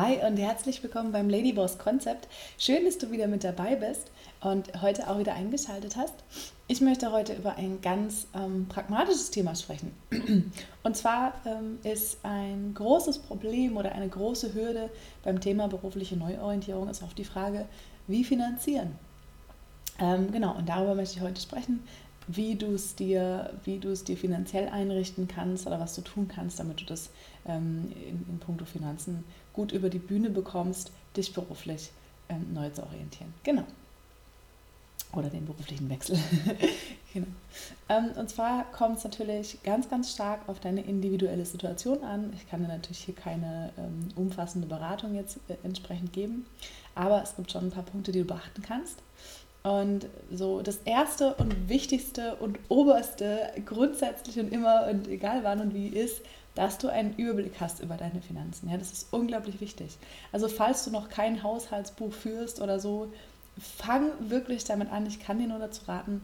Hi und herzlich willkommen beim Ladyboss Konzept. Schön, dass du wieder mit dabei bist und heute auch wieder eingeschaltet hast. Ich möchte heute über ein ganz ähm, pragmatisches Thema sprechen. Und zwar ähm, ist ein großes Problem oder eine große Hürde beim Thema berufliche Neuorientierung ist auch die Frage, wie finanzieren. Ähm, genau, und darüber möchte ich heute sprechen, wie du es dir, wie du es dir finanziell einrichten kannst oder was du tun kannst, damit du das ähm, in, in puncto Finanzen gut über die Bühne bekommst, dich beruflich ähm, neu zu orientieren. Genau. Oder den beruflichen Wechsel. genau. Ähm, und zwar kommt es natürlich ganz, ganz stark auf deine individuelle Situation an. Ich kann dir natürlich hier keine ähm, umfassende Beratung jetzt äh, entsprechend geben, aber es gibt schon ein paar Punkte, die du beachten kannst. Und so das erste und wichtigste und oberste, grundsätzlich und immer und egal wann und wie ist, dass du einen Überblick hast über deine Finanzen. Ja, das ist unglaublich wichtig. Also falls du noch kein Haushaltsbuch führst oder so, fang wirklich damit an. Ich kann dir nur dazu raten.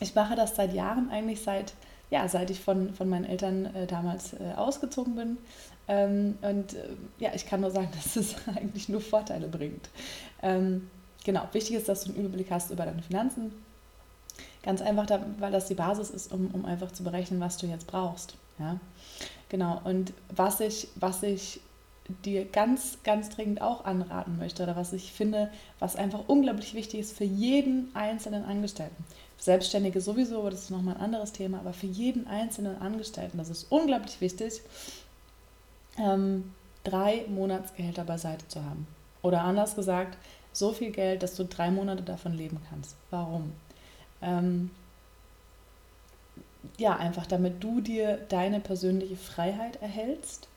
Ich mache das seit Jahren, eigentlich seit, ja, seit ich von, von meinen Eltern äh, damals äh, ausgezogen bin. Ähm, und äh, ja, ich kann nur sagen, dass es eigentlich nur Vorteile bringt. Ähm, genau, wichtig ist, dass du einen Überblick hast über deine Finanzen. Ganz einfach, weil das die Basis ist, um, um einfach zu berechnen, was du jetzt brauchst. Ja? Genau, und was ich, was ich dir ganz, ganz dringend auch anraten möchte oder was ich finde, was einfach unglaublich wichtig ist für jeden einzelnen Angestellten. Selbstständige sowieso, aber das ist nochmal ein anderes Thema, aber für jeden einzelnen Angestellten, das ist unglaublich wichtig, ähm, drei Monatsgehälter beiseite zu haben. Oder anders gesagt, so viel Geld, dass du drei Monate davon leben kannst. Warum? Ähm, ja, einfach damit du dir deine persönliche Freiheit erhältst,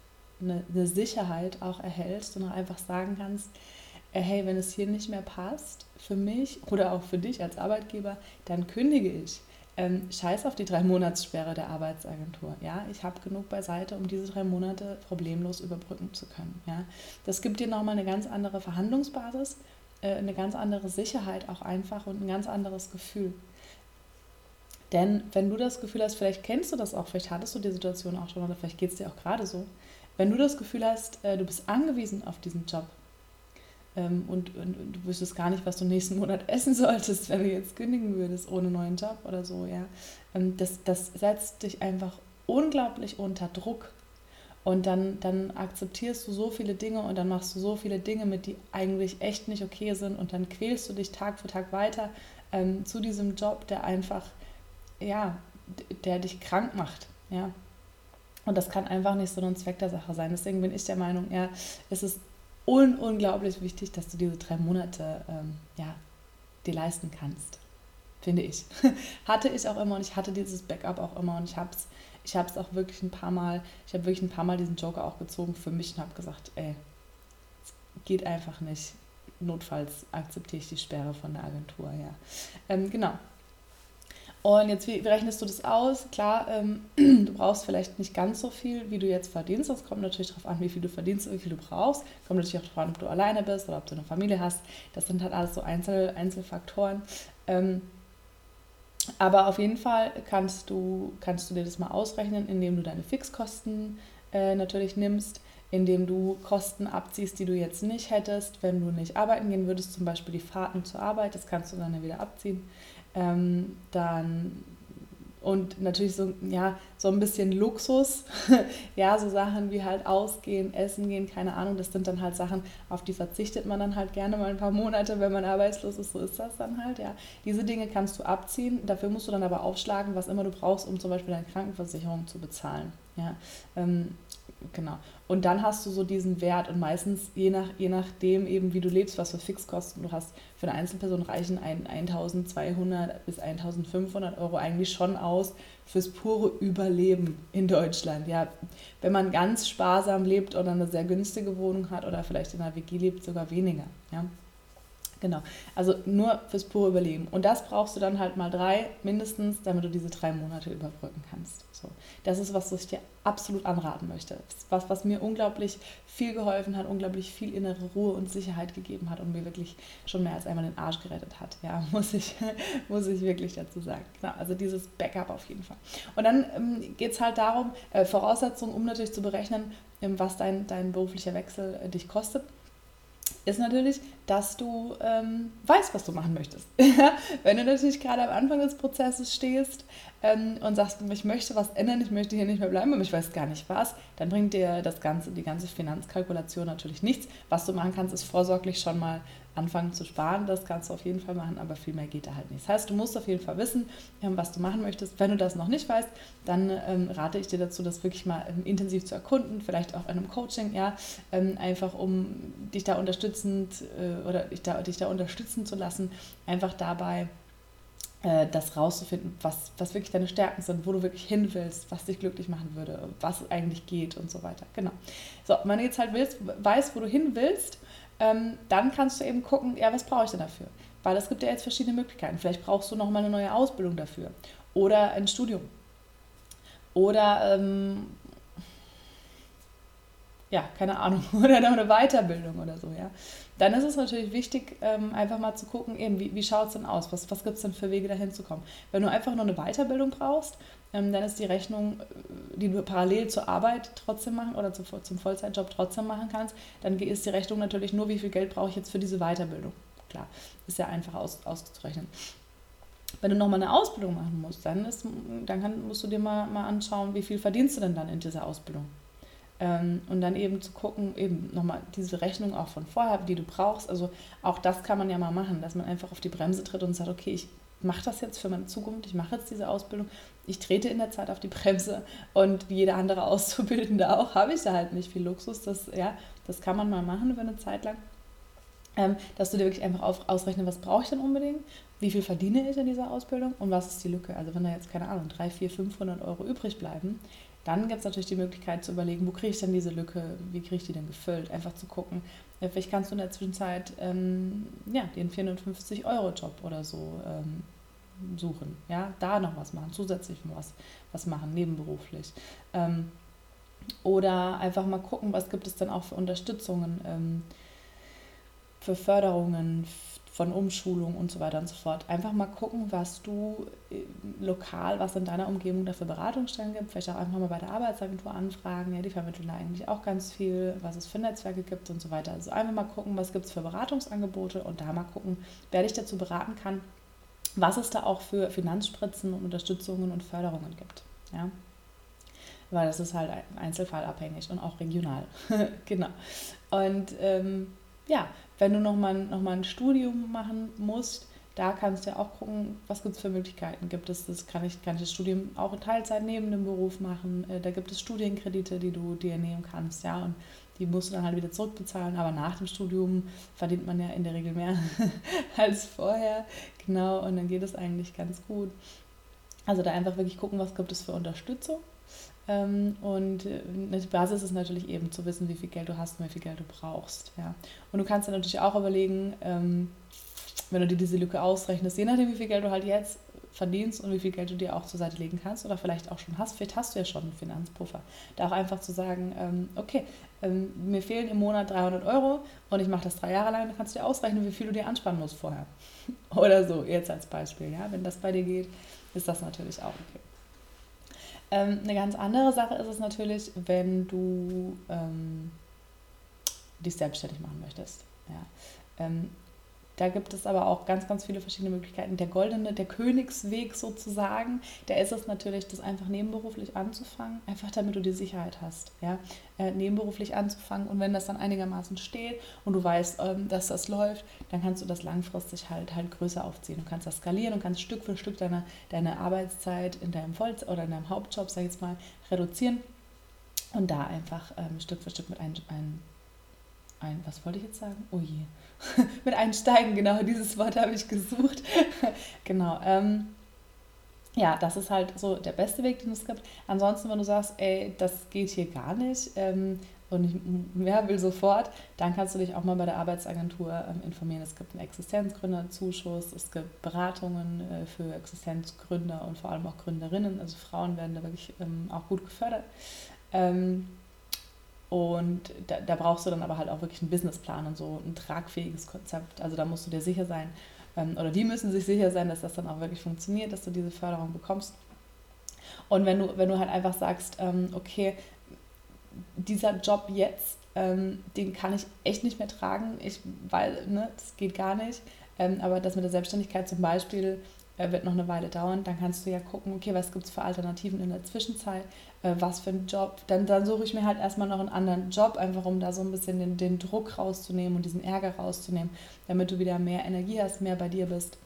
eine, eine Sicherheit auch erhältst und auch einfach sagen kannst, äh, hey, wenn es hier nicht mehr passt für mich oder auch für dich als Arbeitgeber, dann kündige ich. Ähm, scheiß auf die drei Monatssperre der Arbeitsagentur. Ja, ich habe genug beiseite, um diese drei Monate problemlos überbrücken zu können. Ja, das gibt dir nochmal eine ganz andere Verhandlungsbasis, äh, eine ganz andere Sicherheit auch einfach und ein ganz anderes Gefühl. Denn wenn du das Gefühl hast, vielleicht kennst du das auch, vielleicht hattest du die Situation auch schon oder vielleicht geht es dir auch gerade so, wenn du das Gefühl hast, äh, du bist angewiesen auf diesen Job ähm, und, und, du wüsstest gar nicht, was du nächsten Monat essen solltest, wenn du jetzt kündigen würdest ohne neuen Job oder so, ja, ähm, das, das setzt dich einfach unglaublich unter Druck. Und dann, dann akzeptierst du so viele Dinge und dann machst du so viele Dinge mit, die eigentlich echt nicht okay sind und dann quälst du dich Tag für Tag weiter ähm, zu diesem Job, der einfach ja, der dich krank macht, ja. Und das kann einfach nicht so ein Zweck der Sache sein. Deswegen bin ich der Meinung, ja, es ist un unglaublich wichtig, dass du diese drei Monate, ähm, ja, dir leisten kannst. Finde ich. hatte ich auch immer und ich hatte dieses Backup auch immer und ich habe es ich hab's auch wirklich ein paar Mal, ich habe wirklich ein paar Mal diesen Joker auch gezogen für mich und habe gesagt, ey, es geht einfach nicht. Notfalls akzeptiere ich die Sperre von der Agentur, ja. Ähm, genau, und jetzt, wie, wie rechnest du das aus? Klar, ähm, du brauchst vielleicht nicht ganz so viel, wie du jetzt verdienst. Das kommt natürlich darauf an, wie viel du verdienst und wie viel du brauchst. Kommt natürlich auch darauf an, ob du alleine bist oder ob du eine Familie hast. Das sind halt alles so Einzel Einzelfaktoren. Ähm, aber auf jeden Fall kannst du, kannst du dir das mal ausrechnen, indem du deine Fixkosten äh, natürlich nimmst, indem du Kosten abziehst, die du jetzt nicht hättest, wenn du nicht arbeiten gehen würdest, zum Beispiel die Fahrten zur Arbeit, das kannst du dann ja wieder abziehen. Ähm, dann und natürlich so, ja, so ein bisschen Luxus, ja, so Sachen wie halt ausgehen, essen gehen, keine Ahnung, das sind dann halt Sachen, auf die verzichtet man dann halt gerne mal ein paar Monate, wenn man arbeitslos ist, so ist das dann halt, ja. Diese Dinge kannst du abziehen, dafür musst du dann aber aufschlagen, was immer du brauchst, um zum Beispiel deine Krankenversicherung zu bezahlen, ja. Ähm, Genau. Und dann hast du so diesen Wert und meistens, je, nach, je nachdem eben, wie du lebst, was für Fixkosten du hast, für eine Einzelperson reichen ein, 1200 bis 1500 Euro eigentlich schon aus fürs pure Überleben in Deutschland. Ja, wenn man ganz sparsam lebt oder eine sehr günstige Wohnung hat oder vielleicht in einer WG lebt, sogar weniger. Ja. Genau, also nur fürs pure Überleben. Und das brauchst du dann halt mal drei mindestens, damit du diese drei Monate überbrücken kannst. So. Das ist was, was ich dir absolut anraten möchte. Was, was mir unglaublich viel geholfen hat, unglaublich viel innere Ruhe und Sicherheit gegeben hat und mir wirklich schon mehr als einmal den Arsch gerettet hat. Ja, muss ich, muss ich wirklich dazu sagen. Genau, also dieses Backup auf jeden Fall. Und dann ähm, geht es halt darum, äh, Voraussetzungen, um natürlich zu berechnen, ähm, was dein, dein beruflicher Wechsel äh, dich kostet ist natürlich, dass du ähm, weißt, was du machen möchtest. Wenn du natürlich gerade am Anfang des Prozesses stehst ähm, und sagst, ich möchte was ändern, ich möchte hier nicht mehr bleiben, aber ich weiß gar nicht was, dann bringt dir das ganze, die ganze Finanzkalkulation natürlich nichts. Was du machen kannst, ist vorsorglich schon mal anfangen zu sparen. Das kannst du auf jeden Fall machen, aber viel mehr geht da halt nicht. Das heißt, du musst auf jeden Fall wissen, ähm, was du machen möchtest. Wenn du das noch nicht weißt, dann ähm, rate ich dir dazu, das wirklich mal ähm, intensiv zu erkunden, vielleicht auch in einem Coaching, ja, ähm, einfach um dich da unterstützend äh, oder dich da, dich da unterstützen zu lassen, einfach dabei äh, das rauszufinden, was, was wirklich deine Stärken sind, wo du wirklich hin willst, was dich glücklich machen würde, was eigentlich geht und so weiter. Genau. So, wenn du jetzt halt willst, weißt, wo du hin willst, ähm, dann kannst du eben gucken, ja, was brauche ich denn dafür? Weil es gibt ja jetzt verschiedene Möglichkeiten. Vielleicht brauchst du noch mal eine neue Ausbildung dafür oder ein Studium oder ähm, ja, keine Ahnung, oder noch eine Weiterbildung oder so, ja. Dann ist es natürlich wichtig, ähm, einfach mal zu gucken, eben, wie, wie schaut es denn aus? Was, was gibt es denn für Wege, dahin zu kommen? Wenn du einfach nur eine Weiterbildung brauchst, dann ist die Rechnung, äh, die du parallel zur Arbeit trotzdem machen oder zu, zum Vollzeitjob trotzdem machen kannst, dann ist die Rechnung natürlich nur, wie viel Geld brauche ich jetzt für diese Weiterbildung. Klar, ist ja einfach aus, auszurechnen. Wenn du nochmal eine Ausbildung machen musst, dann, ist, dann kann, musst du dir mal, mal anschauen, wie viel verdienst du denn dann in dieser Ausbildung. Ähm, und dann eben zu gucken, eben nochmal diese Rechnung auch von vorher, die du brauchst. Also auch das kann man ja mal machen, dass man einfach auf die Bremse tritt und sagt, okay, ich mache das jetzt für meine Zukunft, ich mache jetzt diese Ausbildung, ich trete in der Zeit auf die Bremse und wie jeder andere Auszubildende auch, habe ich da halt nicht viel Luxus. Das, ja, das kann man mal machen über eine Zeit lang. Ähm, dass du dir wirklich einfach auf, ausrechnen, was brauche ich denn unbedingt, wie viel verdiene ich in dieser Ausbildung und was ist die Lücke. Also wenn da jetzt, keine Ahnung, 3, 4, 500 Euro übrig bleiben, dann gibt es natürlich die Möglichkeit zu überlegen, wo kriege ich denn diese Lücke, wie kriege ich die denn gefüllt? Einfach zu gucken, vielleicht kannst du in der Zwischenzeit ähm, ja, den 450-Euro-Job oder so ähm, suchen. Ja, da noch was machen, zusätzlich was, was machen, nebenberuflich. Ähm, oder einfach mal gucken, was gibt es denn auch für Unterstützungen, ähm, für Förderungen, von Umschulung und so weiter und so fort. Einfach mal gucken, was du äh, lokal, was in deiner Umgebung da für Beratungsstellen gibt. Vielleicht auch einfach mal bei der Arbeitsagentur anfragen. Ja, die vermitteln da eigentlich auch ganz viel, was es für Netzwerke gibt und so weiter. Also einfach mal gucken, was gibt es für Beratungsangebote und da mal gucken, wer dich dazu beraten kann, was es da auch für Finanzspritzen und Unterstützungen und Förderungen gibt. Ja? Weil das ist halt einzelfallabhängig und auch regional. genau. Und ähm, ja, wenn du nochmal noch mal ein Studium machen musst, da kannst du ja auch gucken, was gibt es für Möglichkeiten. Gibt es das, kann ich, kann ich das Studium auch in Teilzeit neben dem Beruf machen? Äh, da gibt es Studienkredite, die du dir nehmen kannst, ja, und die musst du dann halt wieder zurückbezahlen. Aber nach dem Studium verdient man ja in der Regel mehr als vorher. Genau, und dann geht es eigentlich ganz gut. Also da einfach wirklich gucken, was gibt es für Unterstützung ähm, und äh, die Basis ist natürlich eben zu wissen, wie viel Geld du hast und wie viel Geld du brauchst. Ja. Und du kannst dann natürlich auch überlegen, ähm, wenn du dir diese Lücke ausrechnest, je nachdem, wie viel Geld du halt jetzt verdienst und wie viel Geld du dir auch zur Seite legen kannst oder vielleicht auch schon hast, vielleicht hast du ja schon einen Finanzpuffer. Da auch einfach zu sagen, ähm, mir fehlen im Monat 300 Euro und ich mache das drei Jahre lang, dann kannst du dir ausrechnen, wie viel du dir ansparen musst vorher. oder so, jetzt als Beispiel. Ja? Wenn das bei dir geht, ist das natürlich auch okay. Ähm, eine ganz andere Sache ist es natürlich, wenn du ähm, dich selbstständig machen möchtest. Ja. Ähm, da gibt es aber auch ganz, ganz viele verschiedene Möglichkeiten. Der goldene, der Königsweg sozusagen, der ist es natürlich, das einfach nebenberuflich anzufangen, einfach damit du die Sicherheit hast, ja, äh, nebenberuflich anzufangen. Und wenn das dann einigermaßen steht und du weißt, ähm, dass das läuft, dann kannst du das langfristig halt halt größer aufziehen. Du kannst das skalieren und kannst Stück für Stück deine, deine Arbeitszeit in deinem Voll oder in deinem Hauptjob, sag ich jetzt mal, reduzieren und da einfach ähm, Stück für Stück mit ein, ein, ein, was wollte ich jetzt sagen? Oh je mit einsteigen, genau, dieses Wort habe ich gesucht. genau. Ähm, ja, das ist halt so der beste Weg, den es gibt. Ansonsten, wenn du sagst, ey, das geht hier gar nicht, ähm, und ich ja, will sofort, dann kannst du dich auch mal bei der Arbeitsagentur ähm, informieren. Es gibt einen Existenzgründerzuschuss, es gibt Beratungen äh, für Existenzgründer und vor allem auch Gründerinnen. Also Frauen werden da wirklich ähm, auch gut gefördert. Und da, da, brauchst du dann aber halt auch wirklich einen Businessplan und so ein tragfähiges Konzept. Also da musst du dir sicher sein, ähm, oder die müssen sich sicher sein, dass das dann auch wirklich funktioniert, dass du diese Förderung bekommst. Und wenn du, wenn du halt einfach sagst, ähm, okay, dieser Job jetzt, ähm, den kann ich echt nicht mehr tragen, ich, weil, ne, das geht gar nicht. Aber das mit der Selbstständigkeit zum Beispiel wird noch eine Weile dauern. Dann kannst du ja gucken, okay, was gibt es für Alternativen in der Zwischenzeit, äh, was für einen Job. Dann, dann suche ich mir halt erstmal noch einen anderen Job, einfach um da so ein bisschen den, den Druck rauszunehmen und diesen Ärger rauszunehmen, damit du wieder mehr Energie hast, mehr bei dir bist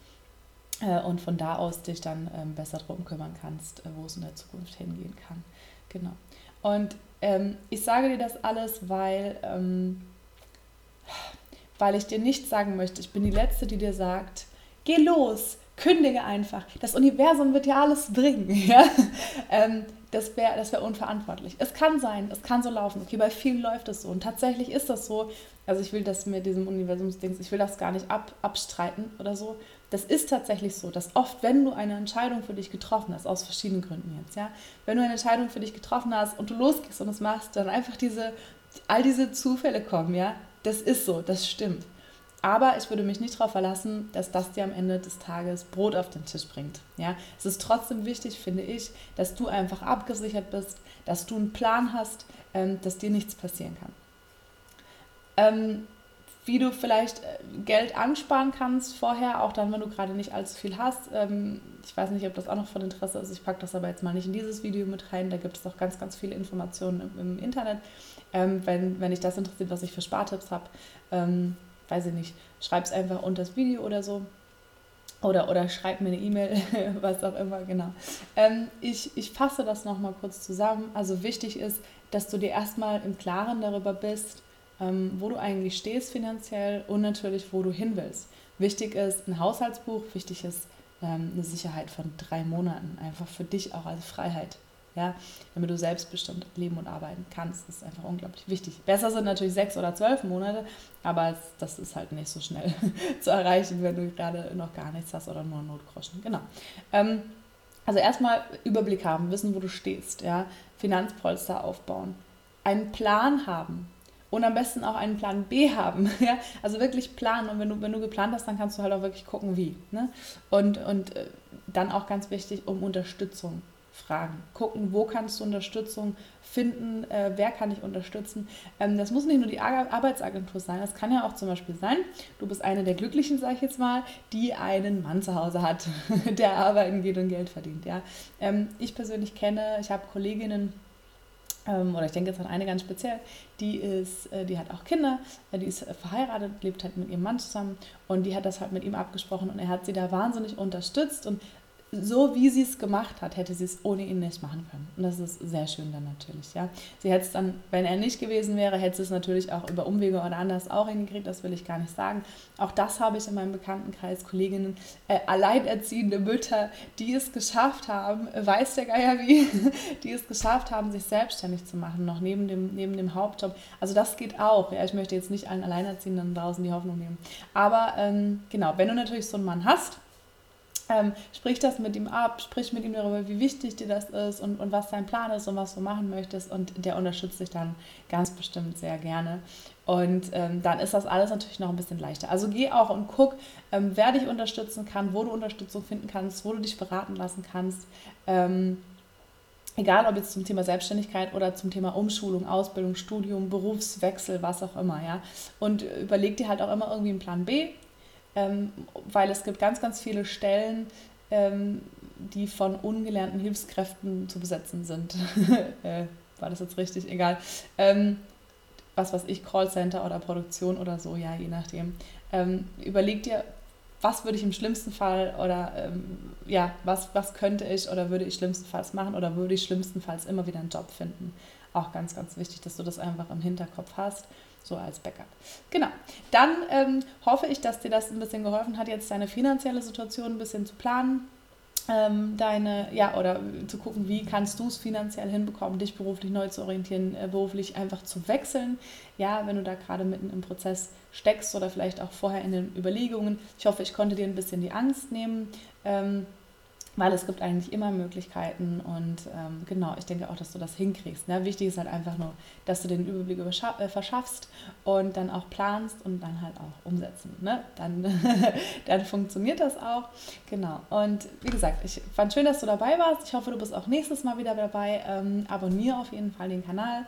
äh, und von da aus dich dann ähm, besser darum kümmern kannst, äh, wo es in der Zukunft hingehen kann. Genau. Und ähm, ich sage dir das alles, weil, ähm, weil ich dir nicht sagen möchte, ich bin die Letzte, die dir sagt, geh los, kündige einfach. Das Universum wird dir alles bringen. Ja? Ähm, das wäre das wär unverantwortlich. Es kann sein, es kann so laufen. Okay, bei vielen läuft es so. Und tatsächlich ist das so. Also ich will das mit diesem Universumsdings, ich will das gar nicht ab, abstreiten oder so. Das ist tatsächlich so, dass oft, wenn du eine Entscheidung für dich getroffen hast, aus verschiedenen Gründen jetzt, ja, wenn du eine Entscheidung für dich getroffen hast und du losgehst und es machst, dann einfach diese, all diese Zufälle kommen, ja, das ist so, das stimmt. Aber ich würde mich nicht darauf verlassen, dass das dir am Ende des Tages Brot auf den Tisch bringt. Ja? Es ist trotzdem wichtig, finde ich, dass du einfach abgesichert bist, dass du einen Plan hast, ähm, dass dir nichts passieren kann. Ähm, wie du vielleicht äh, Geld ansparen kannst vorher, auch dann, wenn du gerade nicht allzu viel hast. Ähm, ich weiß nicht, ob das auch noch von Interesse ist. Ich packe das aber jetzt mal nicht in dieses Video mit rein. Da gibt es auch ganz, ganz viele Informationen im, Internet. Ähm, wenn, wenn dich das interessiert, was ich für Spartipps habe, ähm, weiß ich nicht, schreib es einfach unter das Video oder so. Oder, oder schreib mir eine E-Mail, was auch immer, genau. Ähm, ich, ich fasse das nochmal kurz zusammen. Also wichtig ist, dass du dir erstmal im Klaren darüber bist, ähm, wo du eigentlich stehst finanziell und natürlich, wo du hin willst. Wichtig ist ein Haushaltsbuch, wichtig ist ähm, eine Sicherheit von drei Monaten, einfach für dich auch als Freiheit. Ja, damit du selbstbestimmt leben und arbeiten kannst, das ist einfach unglaublich wichtig. Besser sind natürlich sechs oder zwölf Monate, aber das ist halt nicht so schnell zu erreichen, wenn du gerade noch gar nichts hast oder nur Notgroschen. Genau. Ähm, also erstmal Überblick haben, wissen, wo du stehst, ja, Finanzpolster aufbauen, einen Plan haben, und am besten auch einen Plan B haben. Ja? Also wirklich planen. Und wenn du, wenn du geplant hast, dann kannst du halt auch wirklich gucken, wie. Ne? Und, und äh, dann auch ganz wichtig, um Unterstützung fragen. Gucken, wo kannst du Unterstützung finden, äh, wer kann dich unterstützen. Ähm, das muss nicht nur die Ar Arbeitsagentur sein, das kann ja auch zum Beispiel sein, du bist eine der Glücklichen, sage ich jetzt mal, die einen Mann zu Hause hat, der arbeiten geht und Geld verdient. Ja? Ähm, ich persönlich kenne, ich habe Kolleginnen, ähm, oder ich denke jetzt an eine ganz speziell, die ist, äh, die hat auch Kinder, äh, die ist verheiratet, lebt halt mit ihrem Mann zusammen und die hat das halt mit ihm abgesprochen und er hat sie da wahnsinnig unterstützt und so wie sie es gemacht hat, hätte sie es ohne ihn nicht machen können. Und das ist sehr schön dann natürlich, ja. Sie hätte es dann, wenn er nicht gewesen wäre, hätte sie es natürlich auch über Umwege oder anders auch hingekriegt, das will ich gar nicht sagen. Auch das habe ich in meinem Bekanntenkreis, Kolleginnen, äh, alleinerziehende Mütter, die es geschafft haben, weiß der Geier wie, die es geschafft haben, sich selbstständig zu machen, noch neben dem, neben dem Hauptjob. Also das geht auch, ja. Ich möchte jetzt nicht allen Alleinerziehenden draußen die Hoffnung nehmen. Aber ähm, genau, wenn du natürlich so einen Mann hast, ähm, sprich das mit ihm ab, sprich mit ihm darüber, wie wichtig dir das ist und, und was dein Plan ist und was du machen möchtest. Und der unterstützt dich dann ganz bestimmt sehr gerne. Und ähm, dann ist das alles natürlich noch ein bisschen leichter. Also geh auch und guck, ähm, wer dich unterstützen kann, wo du Unterstützung finden kannst, wo du dich beraten lassen kannst. Ähm, egal ob jetzt zum Thema Selbstständigkeit oder zum Thema Umschulung, Ausbildung, Studium, Berufswechsel, was auch immer, ja. Und überleg dir halt auch immer irgendwie einen Plan B, ähm, weil es gibt ganz, ganz viele Stellen, ähm, die von ungelernten Hilfskräften zu besetzen sind. äh, war das jetzt richtig? Egal. Ähm, was weiß ich, Callcenter oder Produktion oder so, ja, je nachdem. Ähm, überleg dir, was würde ich im schlimmsten Fall oder ähm, ja, was, was könnte ich oder würde ich schlimmstenfalls machen oder würde ich schlimmstenfalls immer wieder einen Job finden. Auch ganz, ganz wichtig, dass du das einfach im Hinterkopf hast so als Backup. Genau. Dann ähm, hoffe ich, dass dir das ein bisschen geholfen hat, jetzt deine finanzielle Situation ein bisschen zu planen. ähm, deine, ja, oder zu gucken, wie kannst du es finanziell hinbekommen, dich beruflich neu zu orientieren, äh, beruflich einfach zu wechseln. Ja, wenn du da gerade mitten im Prozess steckst oder vielleicht auch vorher in den Überlegungen. Ich hoffe, ich konnte dir ein bisschen die Angst nehmen. Ähm, weil es gibt eigentlich immer Möglichkeiten und ähm, genau, ich denke auch, dass du das hinkriegst. Ne? Wichtig ist halt einfach nur, dass du den Überblick äh, verschaffst und dann auch planst und dann halt auch umsetzen. Ne? Dann, dann funktioniert das auch. Genau. Und wie gesagt, ich fand schön, dass du dabei warst. Ich hoffe, du bist auch nächstes Mal wieder dabei. Ähm, abonniere auf jeden Fall den Kanal.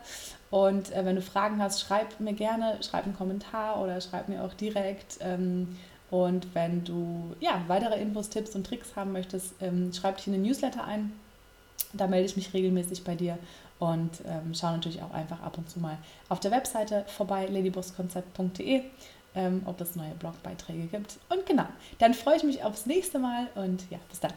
Und äh, wenn du Fragen hast, schreib mir gerne, schreib einen Kommentar oder schreib mir auch direkt. Ähm, und wenn du ja, weitere Infos, Tipps und Tricks haben möchtest, ähm, schreib dich in den Newsletter ein. Da melde ich mich regelmäßig bei dir und ähm, schau natürlich auch einfach ab und zu mal auf der Webseite vorbei, ladybosskonzept.de, ähm, ob es neue Blogbeiträge gibt. Und genau, dann freue ich mich aufs nächste Mal und ja, bis dann.